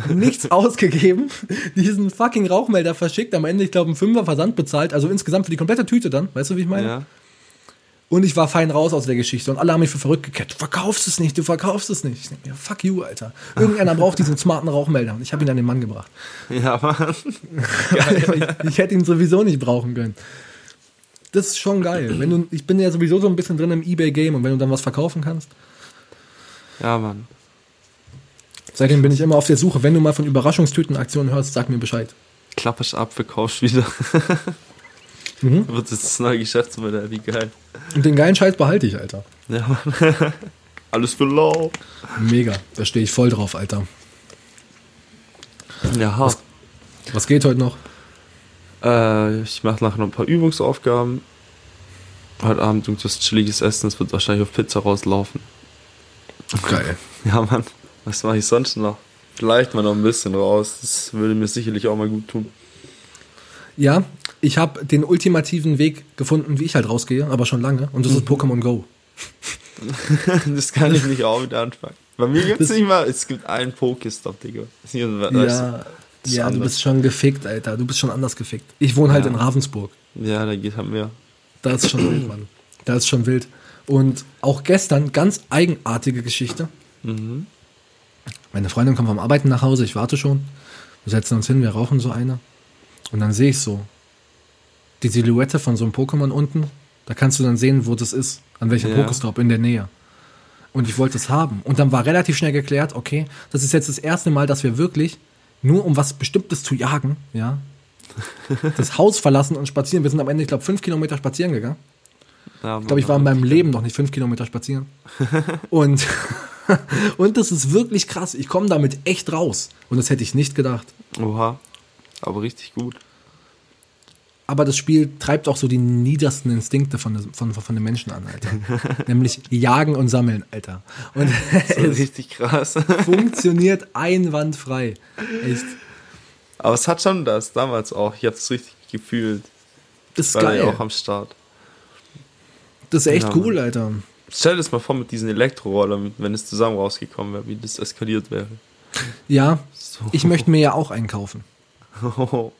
Nichts ausgegeben, diesen fucking Rauchmelder verschickt, am Ende, ich glaube, einen Fünfer Versand bezahlt, also insgesamt für die komplette Tüte dann, weißt du, wie ich meine? Ja. Und ich war fein raus aus der Geschichte und alle haben mich für verrückt gekehrt. Du verkaufst es nicht, du verkaufst es nicht. Ich denke mir, fuck you, Alter. Irgendeiner braucht diesen smarten Rauchmelder und ich habe ihn an den Mann gebracht. Ja, Mann. ich, ich hätte ihn sowieso nicht brauchen können. Das ist schon geil. Wenn du, ich bin ja sowieso so ein bisschen drin im Ebay-Game und wenn du dann was verkaufen kannst. Ja, Mann. Seitdem bin ich immer auf der Suche. Wenn du mal von Überraschungstütenaktionen hörst, sag mir Bescheid. Klappest ab, verkaufst wieder. Mhm. Wird das neue Geschäftsmodell, wie geil. Und den geilen Scheiß behalte ich, Alter. Ja, Mann. Alles für lau. Mega. Da stehe ich voll drauf, Alter. Ja, hart. Was geht heute noch? Äh, ich mache nachher noch ein paar Übungsaufgaben. Heute Abend irgendwas chilliges Essen. Es wird wahrscheinlich auf Pizza rauslaufen. Geil. Ja, Mann. Was mache ich sonst noch? Vielleicht mal noch ein bisschen raus. Das würde mir sicherlich auch mal gut tun. Ja, ich habe den ultimativen Weg gefunden, wie ich halt rausgehe, aber schon lange. Und das ist Pokémon Go. Das kann ich nicht auch mit anfangen. Bei mir gibt es nicht mal, es gibt einen Pokestop, Digga. Ja, ja du bist schon gefickt, Alter. Du bist schon anders gefickt. Ich wohne halt Ja. in Ravensburg. Ja, da geht halt mehr. Da ist schon wild, Mann. Da ist schon wild. Und auch gestern, ganz eigenartige Geschichte. Mhm. Meine Freundin kommt vom Arbeiten nach Hause, ich warte schon. Wir setzen uns hin, wir rauchen so eine. Und dann sehe ich so die Silhouette von so einem Pokémon unten. Da kannst du dann sehen, wo das ist, an welchem Ja. Pokestop in der Nähe. Und ich wollte es haben. Und dann war relativ schnell geklärt, okay, das ist jetzt das erste Mal, dass wir wirklich nur um was Bestimmtes zu jagen, ja, das Haus verlassen und spazieren. Wir sind am Ende, ich glaube, fünf Kilometer spazieren gegangen. Ja, Ich glaube, ich war in meinem Leben noch nicht fünf Kilometer spazieren. Und, und das ist wirklich krass. Ich komme damit echt raus. Und das hätte ich nicht gedacht. Oha. Aber richtig gut. Aber das Spiel treibt auch so die niedersten Instinkte von, von, von den Menschen an, Alter. Nämlich jagen und sammeln, Alter. Und Das es richtig krass. funktioniert einwandfrei. Echt. Aber es hat schon das damals auch. Ich habe es richtig gefühlt. Das ist War da ja geil. auch am Start. Das ist echt Ja, cool, Alter. Stell dir das mal vor mit diesen Elektrorollern, wenn es zusammen rausgekommen wäre, wie das eskaliert wäre. Ja, So. ich möchte mir ja auch einkaufen. Gut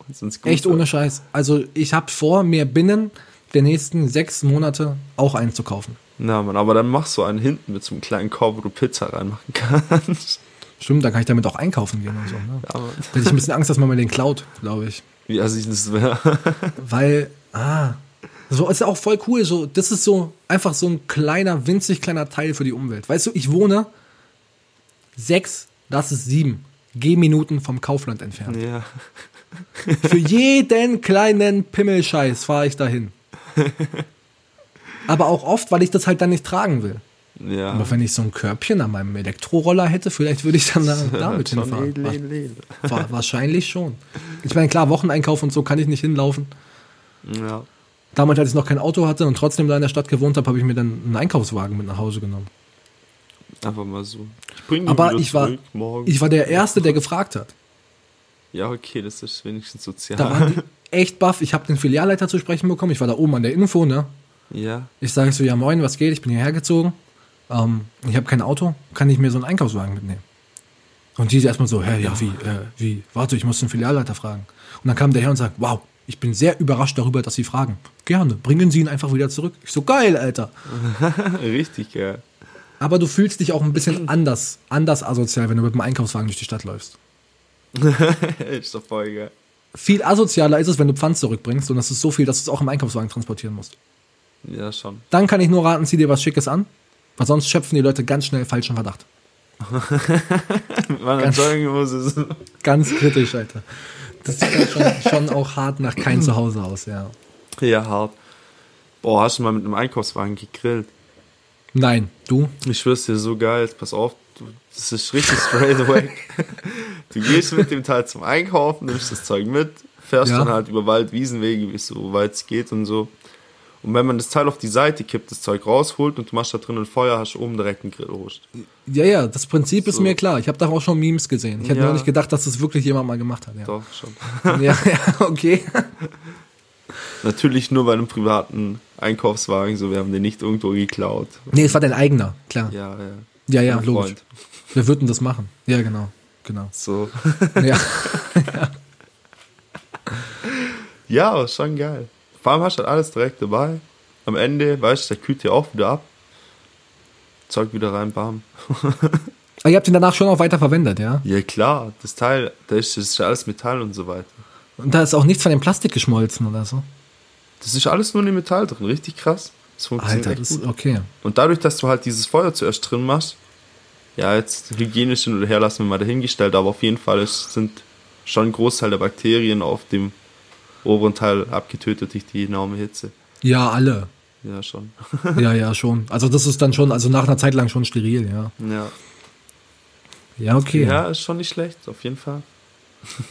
Echt ohne Scheiß. Also ich habe vor, mir binnen der nächsten sechs Monate auch einen zu kaufen. Na, Mann, aber dann machst du einen hinten mit so einem kleinen Korb, wo du Pizza reinmachen kannst. Stimmt, da kann ich damit auch einkaufen gehen und so. Ne? Ja. Da hätte ich ein bisschen Angst, dass man mir den klaut, glaube ich. Wie assi das wäre. Weil, ah, so ist ja auch voll cool. So, das ist so einfach so ein kleiner, winzig kleiner Teil für die Umwelt. Weißt du, ich wohne sechs, das ist sieben Gehminuten vom Kaufland entfernt. ja. Für jeden kleinen Pimmelscheiß fahre ich dahin. Aber auch oft, weil ich das halt dann nicht tragen will. Ja. Aber wenn ich so ein Körbchen an meinem Elektroroller hätte, vielleicht würde ich dann da, damit Schon hinfahren. edel, edel, edel. Wa- Wahrscheinlich schon. Ich meine, klar, Wocheneinkauf und so kann ich nicht hinlaufen. Ja. Damals, als ich noch kein Auto hatte und trotzdem da in der Stadt gewohnt habe, habe ich mir dann einen Einkaufswagen mit nach Hause genommen. Einfach mal so. Ich Aber ich war, morgen. ich war der Erste, der gefragt hat. ja, okay, das ist wenigstens sozial. Da waren die echt baff. Ich habe den Filialleiter zu sprechen bekommen. Ich war da oben an der Info, ne? ja. Ich sage so, ja moin, was geht? Ich bin hierher gezogen. Ähm, ich habe kein Auto. Kann ich mir so einen Einkaufswagen mitnehmen? Und die erstmal so, hä, ja, wie, äh, wie? Warte, ich muss den Filialleiter fragen. Und dann kam der her und sagt, wow, ich bin sehr überrascht darüber, dass Sie fragen. Gerne, bringen Sie ihn einfach wieder zurück. Ich so, geil, Alter. Richtig geil. Aber du fühlst dich auch ein bisschen anders, anders asozial, wenn du mit dem Einkaufswagen durch die Stadt läufst. ist doch voll geil. Viel asozialer ist es, wenn du Pfand zurückbringst und das ist so viel, dass du es auch im Einkaufswagen transportieren musst. Ja, schon. Dann kann ich nur raten, zieh dir was Schickes an, weil sonst schöpfen die Leute ganz schnell falschen Verdacht. Jogginghose. Ganz kritisch, Alter. Das sieht dann schon, schon auch hart nach kein Zuhause aus, ja. Ja, hart. Boah, hast du mal mit einem Einkaufswagen gegrillt? Nein, du? Ich schwör's dir so geil, pass auf, du, das ist richtig straight away. du gehst mit dem Teil zum Einkaufen, nimmst das Zeug mit, fährst Ja. dann halt über Wald, Wiesenwege, bis so weit es geht und so. Und wenn man das Teil auf die Seite kippt, das Zeug rausholt und du machst da drin ein Feuer, hast du oben direkt einen Grillrost. Ja, ja, das Prinzip ist So. mir klar. Ich habe da auch schon Memes gesehen. Ich hätte Ja. nur nicht gedacht, dass das wirklich jemand mal gemacht hat. Ja, Doch, schon. ja, ja okay. Natürlich nur bei einem privaten Einkaufswagen, so wir haben den nicht irgendwo geklaut. Nee, es war dein eigener, klar. Ja, ja. Ja, ja, logisch. Freund. Wir würden das machen. Ja, genau. Genau. So. Ja. Ja, ist schon geil. Allem hast du halt alles direkt dabei. Am Ende, weißt du, der kühlt dir auch wieder ab. Zeug wieder rein, bam. Aber ihr habt ihn danach schon auch weiter verwendet, ja? Ja klar, das Teil, da ist, das ist ja alles Metall und so weiter. Und da ist auch nichts von dem Plastik geschmolzen oder so. Das ist alles nur in dem Metall drin, richtig krass. Das funktioniert Alter, das gut. ist okay. Und dadurch, dass du halt dieses Feuer zuerst drin machst, ja, jetzt hygienisch hin oder her lassen wir mal dahingestellt, aber auf jeden Fall ist, sind schon ein Großteil der Bakterien auf dem oberen Teil abgetötet durch die enorme Hitze. Ja, alle. Ja, schon. Ja, ja, schon. Also das ist dann schon, also nach einer Zeit lang schon steril, ja. Ja. Ja, okay. ja, ist schon nicht schlecht, auf jeden Fall.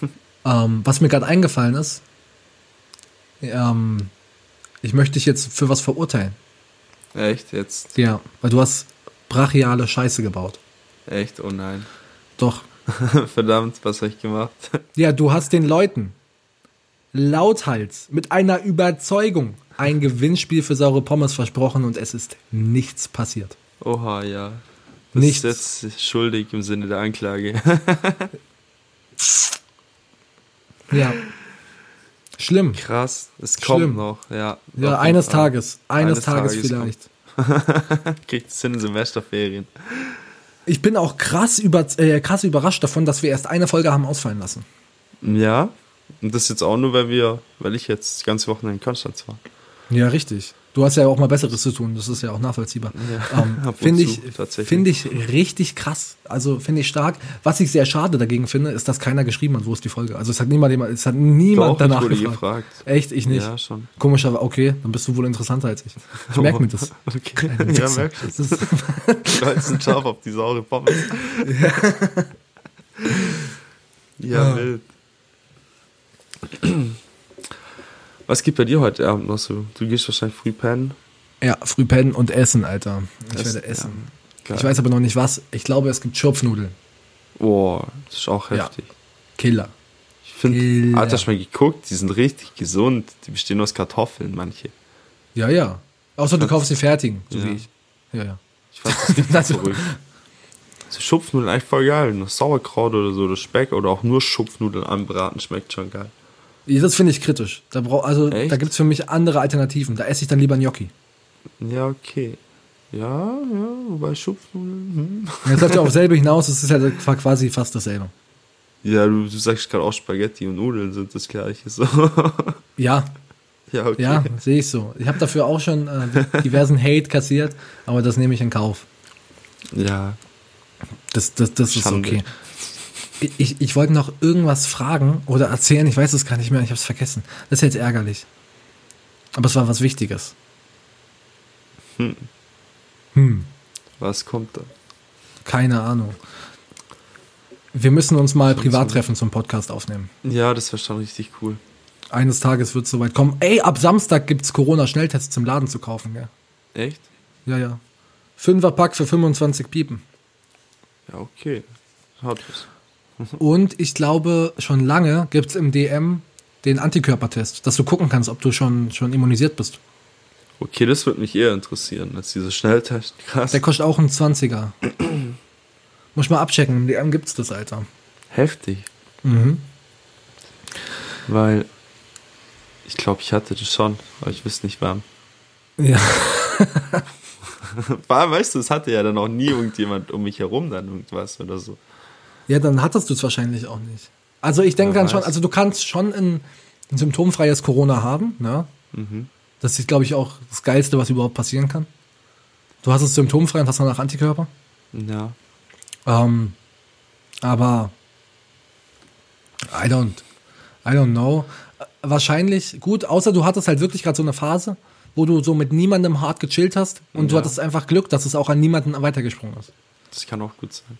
Ähm, was mir gerade eingefallen ist, ähm, ich möchte dich jetzt für was verurteilen. Echt, jetzt. Ja, weil du hast brachiale Scheiße gebaut. Echt, oh nein. Doch. Verdammt, was habe ich gemacht? Ja, du hast den Leuten lauthals mit einer Überzeugung ein Gewinnspiel für saure Pommes versprochen und es ist nichts passiert. Oha, ja. Das Nichts. ist jetzt schuldig im Sinne der Anklage. Ja. Schlimm. Krass, es kommt Schlimm. noch, ja. Ja, eines Fall. Tages. Eines, Eines Tages, Tages vielleicht. Kriegt es hin in Semesterferien. Ich bin auch krass, über, äh, krass überrascht davon, dass wir erst eine Folge haben ausfallen lassen. Ja, und das jetzt auch nur, weil wir, weil ich jetzt das ganze Wochenende in Konstanz war. Ja, richtig. Du hast ja auch mal Besseres zu tun, das ist ja auch nachvollziehbar. Ja, Ähm, finde ich, finde ich richtig krass. Also finde ich stark. Was ich sehr schade dagegen finde, ist, dass keiner geschrieben hat, wo ist die Folge. Also es hat niemand, es hat niemand Doch, danach gefragt. gefragt. Echt, ich nicht. Ja, schon. Komischerweise, okay, dann bist du wohl interessanter als ich. Ich merke mir das. Okay. Ja, merkst du. Das ist- Stolzen Job auf die saure Pommes. Ja, Ja. wild. Was gibt bei dir heute Abend noch so? Du gehst wahrscheinlich früh pennen. Ja, früh pennen und essen, Alter. Ich Essen, werde essen. Geil. Ich weiß aber noch nicht was. Ich glaube, es gibt Schupfnudeln. Boah, das ist auch Ja. heftig. Killer. Ich finde, hat das mal geguckt, die sind richtig gesund. Die bestehen aus Kartoffeln, manche. Ja, ja. Außer du kaufst die fertigen, so Ja. wie ich. Ja, ja. Ich fand das verrückt. So Schupfnudeln eigentlich voll geil. Noch Sauerkraut oder so, oder Speck oder auch nur Schupfnudeln anbraten schmeckt schon geil. Das finde ich kritisch. Da brauch, also Echt? da gibt es für mich andere Alternativen. Da esse ich dann lieber Gnocchi. Ja, okay. Ja, ja, wobei Schupfnudeln, hm. Das läuft ja auf selbe hinaus, es ist ja quasi fast dasselbe. Ja, du, du sagst gerade auch Spaghetti und Nudeln sind das gleiche. So. Ja, ja, okay. ja, sehe ich so. Ich habe dafür auch schon äh, diversen Hate kassiert, aber das nehme ich in Kauf. Ja, Das, das, das ist okay. Ich, ich, wollte noch irgendwas fragen oder erzählen, ich weiß es gar nicht mehr, ich habe es vergessen. Das ist jetzt ärgerlich. Aber es war was Wichtiges. Hm, was kommt da? keine Ahnung. Wir müssen uns mal privat treffen zum Podcast aufnehmen. Ja, das wäre schon richtig cool. Eines Tages wird es soweit kommen. Ey, ab Samstag gibt's Corona-Schnelltests im Laden zu kaufen, gell? Echt? Ja, ja. Fünferpack für 25 Piepen. Ja, okay. Hat was. Und ich glaube, schon lange gibt's im DM den Antikörpertest, dass du gucken kannst, ob du schon, schon immunisiert bist. Okay, das würde mich eher interessieren, als dieser Schnelltest. Krass. Der kostet auch einen 20er. Muss ich mal abchecken, im DM gibt's das, Alter. Heftig. Mhm. Weil ich glaube, ich hatte das schon, aber ich wüsste nicht wann. Ja. Allem, weißt du, es hatte ja dann auch nie irgendjemand um mich herum dann irgendwas oder so. Ja, dann hattest du es wahrscheinlich auch nicht. Also ich denke dann schon, weiß. also du kannst schon ein, ein symptomfreies Corona haben, ne? Mhm. Das ist, glaube ich, auch das Geilste, was überhaupt passieren kann. Du hast es symptomfrei und hast danach Antikörper. Ja. Ähm, aber I don't, I don't know. Wahrscheinlich gut, außer du hattest halt wirklich gerade so eine Phase, wo du so mit niemandem hart gechillt hast und du Ja. hattest einfach Glück, dass es auch an niemanden weitergesprungen ist. Das kann auch gut sein.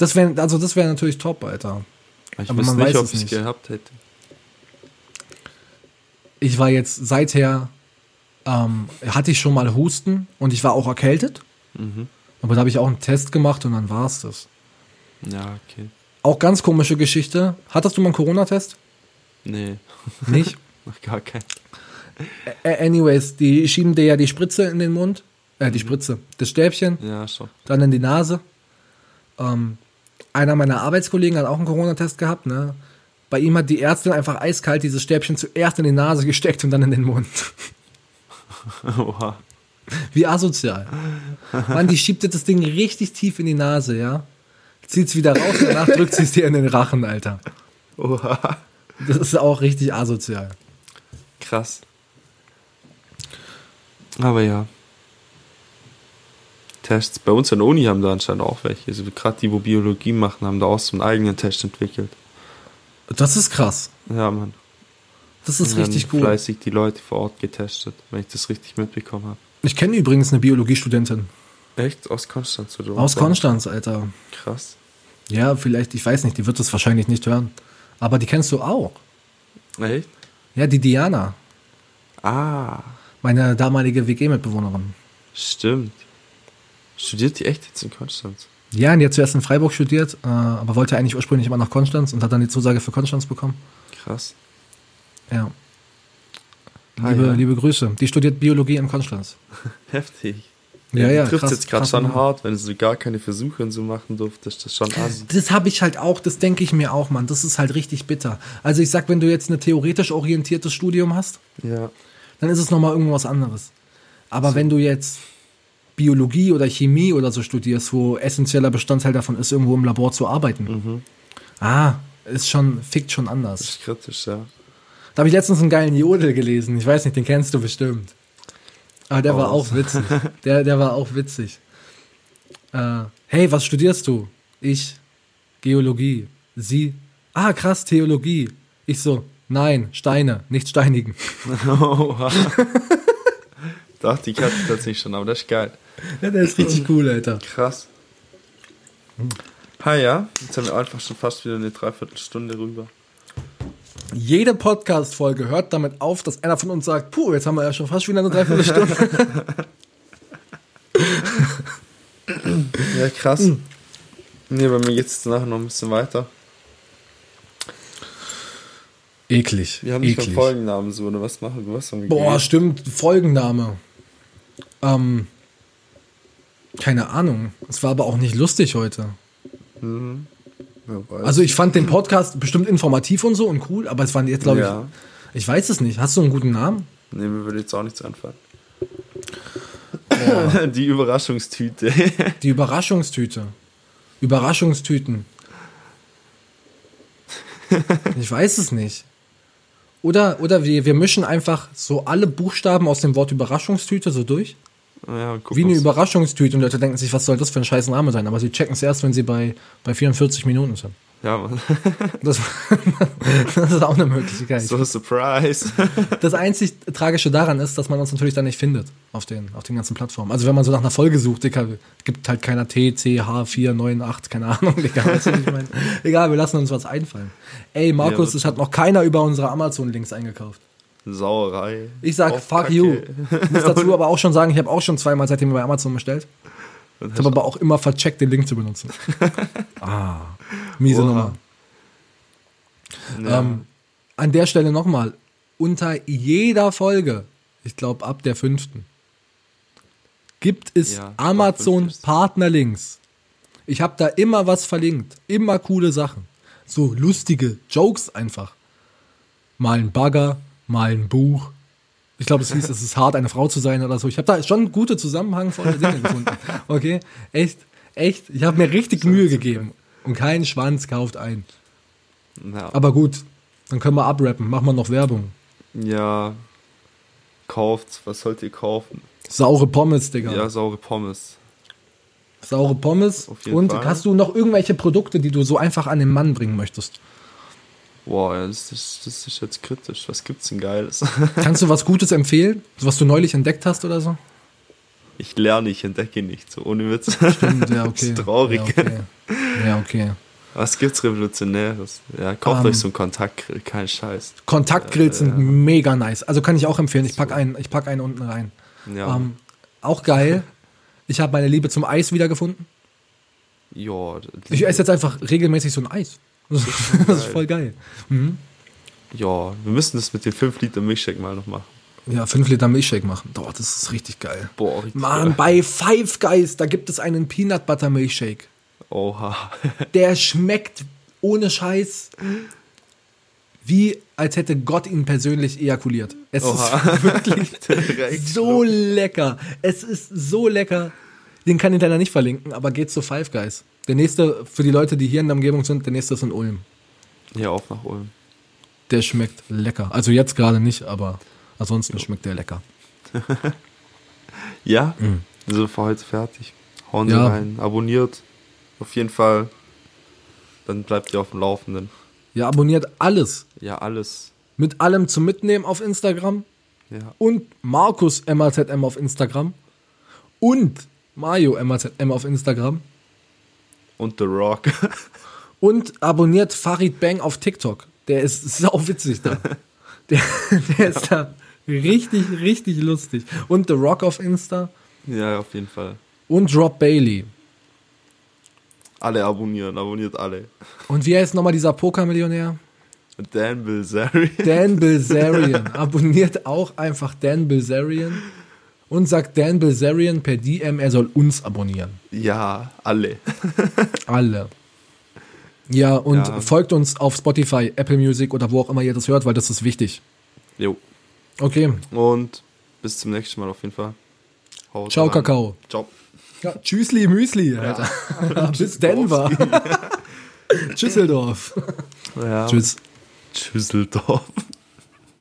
Das wäre, also das wäre natürlich top, Alter. Ich Aber weiß man nicht, weiß ob es ich es nicht. gehabt hätte. Ich war jetzt seither, ähm, hatte ich schon mal Husten und ich war auch erkältet. Mhm. Aber da habe ich auch einen Test gemacht und dann war es das. Ja, okay. Auch ganz komische Geschichte. Hattest du mal einen Corona-Test? Nee, Nicht? noch gar kein. Ä- Anyways, die schieben dir ja die Spritze in den Mund. Äh, die Spritze. Das Stäbchen, Ja, schon. dann in die Nase. Ähm, einer meiner Arbeitskollegen hat auch einen Corona-Test gehabt, ne? Bei ihm hat die Ärztin einfach eiskalt dieses Stäbchen zuerst in die Nase gesteckt und dann in den Mund. Oha. Wie asozial. Mann, die schiebt dir das Ding richtig tief in die Nase, ja? Zieht's wieder raus danach drückt sie es dir in den Rachen, Alter. Oha. Das ist auch richtig asozial. Krass. Aber ja. Tests. Bei uns an der Uni haben da anscheinend auch welche. Also gerade die, wo Biologie machen, haben da auch so einen eigenen Test entwickelt. Das ist krass. Ja, Mann. Das ist richtig gut. Fleißig die Leute vor Ort getestet, wenn ich das richtig mitbekommen habe. Ich kenne übrigens eine Biologiestudentin. Echt? Aus Konstanz oder Aus? Konstanz, Alter. Krass. Ja, vielleicht, ich weiß nicht, die wird das wahrscheinlich nicht hören. Aber die kennst du auch. Echt? Ja, die Diana. Ah, Meine damalige WG-Mitbewohnerin. stimmt. Studiert die echt jetzt in Konstanz? Ja, und die hat zuerst in Freiburg studiert, äh, aber wollte eigentlich ursprünglich immer nach Konstanz und hat dann die Zusage für Konstanz bekommen. Krass. Ja. Ah, Liebe, ja. liebe Grüße. Die studiert Biologie in Konstanz. Heftig. Ja, ja, trifft krass, jetzt gerade schon Mann. hart, wenn du gar keine Versuche und so machen durftest. Das ist schon assi. Das habe ich halt auch, das denke ich mir auch, Mann. Das ist halt richtig bitter. Also ich sag, wenn du jetzt ein theoretisch orientiertes Studium hast, Ja. dann ist es nochmal irgendwas anderes. Aber wenn du jetzt Biologie oder Chemie oder so studierst, wo essentieller Bestandteil davon ist, irgendwo im Labor zu arbeiten, ah, ist schon, fickt schon Das anders. ist kritisch, ja. Da habe ich letztens einen geilen Jodel gelesen. Ich weiß nicht, den kennst du bestimmt. Aber der war Oh. auch witzig. Der, der war auch witzig. Äh, hey, was studierst du? Ich, Geologie. Sie, ah, krass, Theologie. Ich so, nein, Steine, nicht steinigen. Dachte ich hatte tatsächlich schon, aber das ist geil. Ja, der ist richtig cool, Alter. Krass. Ha ja, jetzt haben wir einfach schon fast wieder eine Dreiviertelstunde rüber. Jede Podcast-Folge hört damit auf, dass einer von uns sagt, puh, jetzt haben wir ja schon fast wieder eine Dreiviertelstunde. Ja, krass. Nee, bei mir geht es nachher noch ein bisschen weiter. Eklig. Wir haben nicht eklig. mehr Folgennamen so, oder was machen wir? Was haben wir Boah, geredet? stimmt, Folgenname. Ähm, keine Ahnung. Es war aber auch nicht lustig heute. Mhm. Also ich fand den Podcast bestimmt informativ und so und cool, aber es waren jetzt, glaube Ja. ich, ich weiß es nicht. Hast du einen guten Namen? Nee, mir würde jetzt auch nichts anfangen. Die Überraschungstüte. Die Überraschungstüte. Überraschungstüten. Ich weiß es nicht. Oder, oder wir, wir mischen einfach so alle Buchstaben aus dem Wort Überraschungstüte so durch. Ja, Wie eine Überraschungstüte und Leute denken sich, was soll das für ein scheiß Name sein? Aber sie checken es erst, wenn sie bei, bei 44 Minuten sind. Ja, Mann. Das, das ist auch eine Möglichkeit. So, Surprise. Das einzig Tragische daran ist, dass man uns natürlich dann nicht findet auf den, auf den ganzen Plattformen. Also wenn man so nach einer Folge sucht, Digga, gibt halt keiner T, C, H, 4, 9, 8, keine Ahnung, Digga. Weißt du, ich meine? Egal, wir lassen uns was einfallen. Ey, Markus, Ja, es hat noch keiner über unsere Amazon-Links eingekauft. Sauerei. Ich sag, Auf fuck Kacke. you. Ich muss dazu aber auch schon sagen, ich habe auch schon zweimal seitdem bei Amazon bestellt. Ich habe aber auch immer vercheckt, den Link zu benutzen. ah, miese Oha. Nummer. Ja. Ähm, an der Stelle nochmal, unter jeder Folge, ich glaube ab der fünften, gibt es Ja, Amazon. Partnerlinks. Ich habe da immer was verlinkt, immer coole Sachen. So lustige Jokes einfach. Mal ein Bagger, mal ein Buch. Ich glaube, es hieß, es ist hart, eine Frau zu sein oder so. Ich habe da schon gute zusammenhangvolle Dinge gefunden. Okay, echt, echt. Ich habe mir richtig Mühe gegeben. Und kein Schwanz kauft ein. ja. Aber gut, dann können wir abrappen. Machen wir noch Werbung. ja. Kauft, was sollt ihr kaufen? Saure Pommes, Digga. Ja, saure Pommes. Saure Pommes. Und Fall. hast du noch irgendwelche Produkte, die du so einfach an den Mann bringen möchtest? Boah, das, ist, das ist jetzt kritisch. Was gibt's denn Geiles? Kannst du was Gutes empfehlen? Was du neulich entdeckt hast oder so? Ich lerne, ich entdecke nicht, so ohne Witz. Stimmt, ja, okay. Das ist traurig. Ja, okay. Ja, okay. Was gibt's Revolutionäres? Ja, kauft Ähm. euch so einen Kontaktgrill, kein Scheiß. Kontaktgrills sind mega nice. Also kann ich auch empfehlen. Ich pack einen, ich pack einen unten rein. Ja, Ähm, auch geil. Ich habe meine Liebe zum Eis wiedergefunden. ja, Ich esse jetzt einfach regelmäßig so ein Eis. Das ist voll geil. ja, wir müssen das mit den 5 Liter Milchshake mal noch machen. Ja, 5 Liter Milchshake machen. Boah, das ist richtig geil. Boah, richtig Mann, geil. bei Five Guys, da gibt es einen Peanut Butter Milchshake. Oha. Der schmeckt ohne Scheiß wie als hätte Gott ihn persönlich ejakuliert. Es Oha. ist wirklich so lecker. Es ist so lecker. Den kann ich leider nicht verlinken, aber geht zu Five Guys. Der nächste, für die Leute, die hier in der Umgebung sind, der nächste ist in Ulm. Ja, auf nach Ulm. Der schmeckt lecker. Also jetzt gerade nicht, aber ansonsten schmeckt der lecker. Ja, wir sind für heute fertig. Hauen Sie Mhm. Ja. rein, abonniert. Auf jeden Fall. Dann bleibt ihr auf dem Laufenden. Ja, abonniert alles. Ja, alles. Mit allem zum Mitnehmen auf Instagram. Ja. Und Markus MAZM auf Instagram. Und Mario MAZM auf Instagram. Und The Rock. Und abonniert Farid Bang auf TikTok. Der ist sau witzig da. Der, der ist da richtig, richtig lustig. Und The Rock auf Insta. ja, auf jeden Fall. Und Rob Bailey. Alle abonnieren, abonniert alle. Und wie heißt nochmal dieser Pokermillionär? Dan Bilzeri. Dan Bilzerian. Abonniert auch einfach Dan Bilzerian. Und sagt Dan Bilzerian per DM, er soll uns abonnieren. Ja, alle. Alle. Ja, und Ja. folgt uns auf Spotify, Apple Music oder wo auch immer ihr das hört, weil das ist wichtig. Jo. Okay. Und bis zum nächsten Mal auf jeden Fall. Haut Ciao, rein. Kakao. Ciao. Ja, tschüssli, Müsli, Alter. Bis Denver. Tschüsseldorf. Ja. Tschüss. Tschüsseldorf.